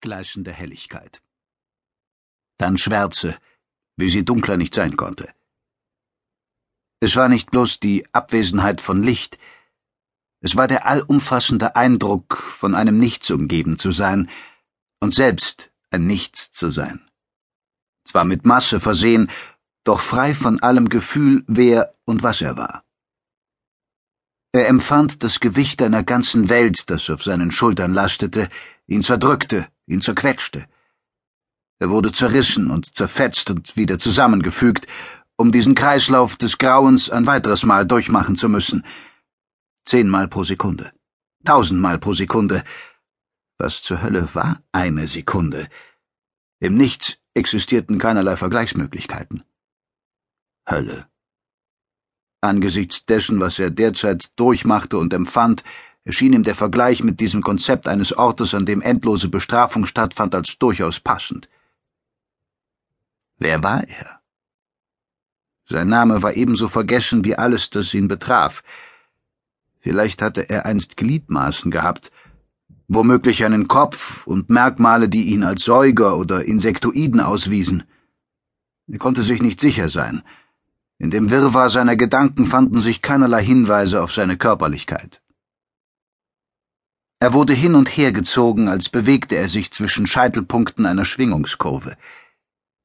gleißende Helligkeit. Dann Schwärze, wie sie dunkler nicht sein konnte. Es war nicht bloß die Abwesenheit von Licht, es war der allumfassende Eindruck, von einem Nichts umgeben zu sein und selbst ein Nichts zu sein. Zwar mit Masse versehen, doch frei von allem Gefühl, wer und was er war. Er empfand das Gewicht einer ganzen Welt, das auf seinen Schultern lastete, ihn zerdrückte, ihn zerquetschte. Er wurde zerrissen und zerfetzt und wieder zusammengefügt, um diesen Kreislauf des Grauens ein weiteres Mal durchmachen zu müssen. Zehnmal pro Sekunde. Tausendmal pro Sekunde. Was zur Hölle war eine Sekunde? Im Nichts existierten keinerlei Vergleichsmöglichkeiten. Hölle. Angesichts dessen, was er derzeit durchmachte und empfand, erschien ihm der Vergleich mit diesem Konzept eines Ortes, an dem endlose Bestrafung stattfand, als durchaus passend. Wer war er? Sein Name war ebenso vergessen wie alles, das ihn betraf. Vielleicht hatte er einst Gliedmaßen gehabt, womöglich einen Kopf und Merkmale, die ihn als Säuger oder Insektoiden auswiesen. Er konnte sich nicht sicher sein, in dem Wirrwarr seiner Gedanken fanden sich keinerlei Hinweise auf seine Körperlichkeit. Er wurde hin und her gezogen, als bewegte er sich zwischen Scheitelpunkten einer Schwingungskurve.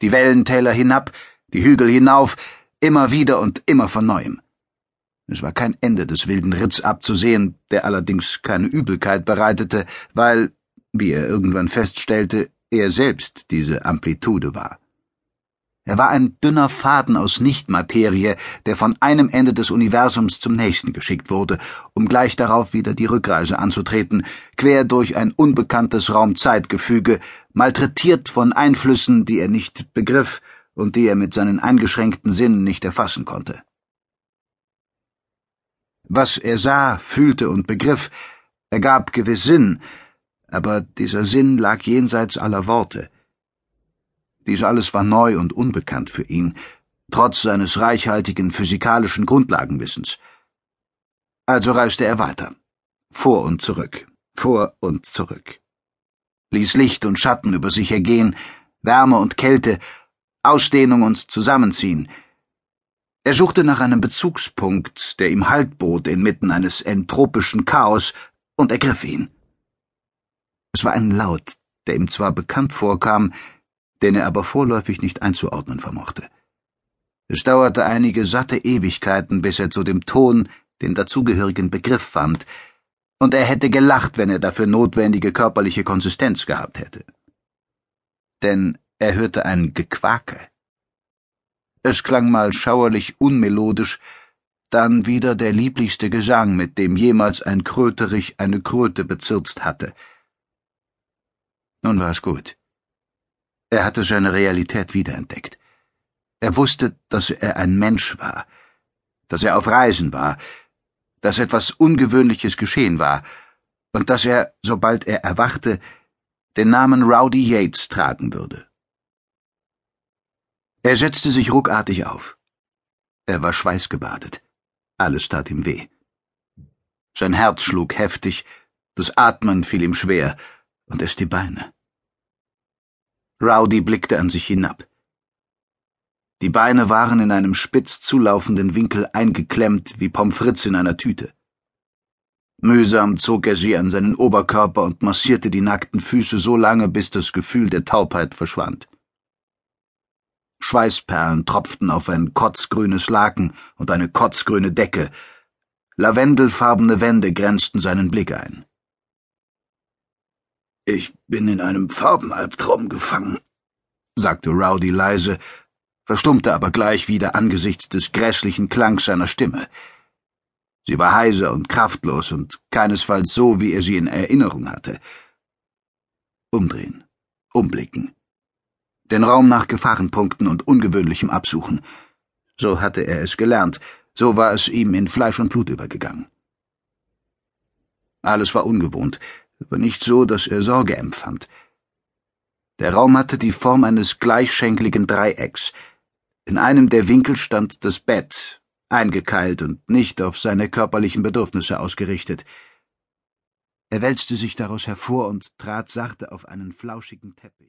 Die Wellentäler hinab, die Hügel hinauf, immer wieder und immer von neuem. Es war kein Ende des wilden Ritts abzusehen, der allerdings keine Übelkeit bereitete, weil, wie er irgendwann feststellte, er selbst diese Amplitude war. Er war ein dünner Faden aus Nichtmaterie, der von einem Ende des Universums zum nächsten geschickt wurde, um gleich darauf wieder die Rückreise anzutreten, quer durch ein unbekanntes Raumzeitgefüge, malträtiert von Einflüssen, die er nicht begriff und die er mit seinen eingeschränkten Sinnen nicht erfassen konnte. Was er sah, fühlte und begriff, ergab gewiss Sinn, aber dieser Sinn lag jenseits aller Worte. Dies alles war neu und unbekannt für ihn, trotz seines reichhaltigen physikalischen Grundlagenwissens. Also reiste er weiter, vor und zurück, vor und zurück, ließ Licht und Schatten über sich ergehen, Wärme und Kälte, Ausdehnung und Zusammenziehen. Er suchte nach einem Bezugspunkt, der ihm Halt bot inmitten eines entropischen Chaos, und ergriff ihn. Es war ein Laut, der ihm zwar bekannt vorkam, den er aber vorläufig nicht einzuordnen vermochte. Es dauerte einige satte Ewigkeiten, bis er zu dem Ton den dazugehörigen Begriff fand, und er hätte gelacht, wenn er dafür notwendige körperliche Konsistenz gehabt hätte. Denn er hörte ein Gequake. Es klang mal schauerlich unmelodisch, dann wieder der lieblichste Gesang, mit dem jemals ein Kröterich eine Kröte bezirzt hatte. Nun war es gut. Er hatte seine Realität wiederentdeckt. Er wusste, dass er ein Mensch war, dass er auf Reisen war, dass etwas Ungewöhnliches geschehen war und dass er, sobald er erwachte, den Namen Rowdy Yates tragen würde. Er setzte sich ruckartig auf. Er war schweißgebadet. Alles tat ihm weh. Sein Herz schlug heftig, das Atmen fiel ihm schwer, und erst die Beine. Rowdy blickte an sich hinab. Die Beine waren in einem spitz zulaufenden Winkel eingeklemmt wie Pommes frites in einer Tüte. Mühsam zog er sie an seinen Oberkörper und massierte die nackten Füße so lange, bis das Gefühl der Taubheit verschwand. Schweißperlen tropften auf ein kotzgrünes Laken und eine kotzgrüne Decke. Lavendelfarbene Wände grenzten seinen Blick ein. Ich bin in einem Farbenalbtraum gefangen, sagte Rowdy leise, verstummte aber gleich wieder angesichts des grässlichen Klangs seiner Stimme. Sie war heiser und kraftlos und keinesfalls so, wie er sie in Erinnerung hatte. Umdrehen, umblicken, den Raum nach Gefahrenpunkten und Ungewöhnlichem absuchen. So hatte er es gelernt, so war es ihm in Fleisch und Blut übergegangen. Alles war ungewohnt, aber nicht so, dass er Sorge empfand. Der Raum hatte die Form eines gleichschenkligen Dreiecks. In einem der Winkel stand das Bett, eingekeilt und nicht auf seine körperlichen Bedürfnisse ausgerichtet. Er wälzte sich daraus hervor und trat sachte auf einen flauschigen Teppich.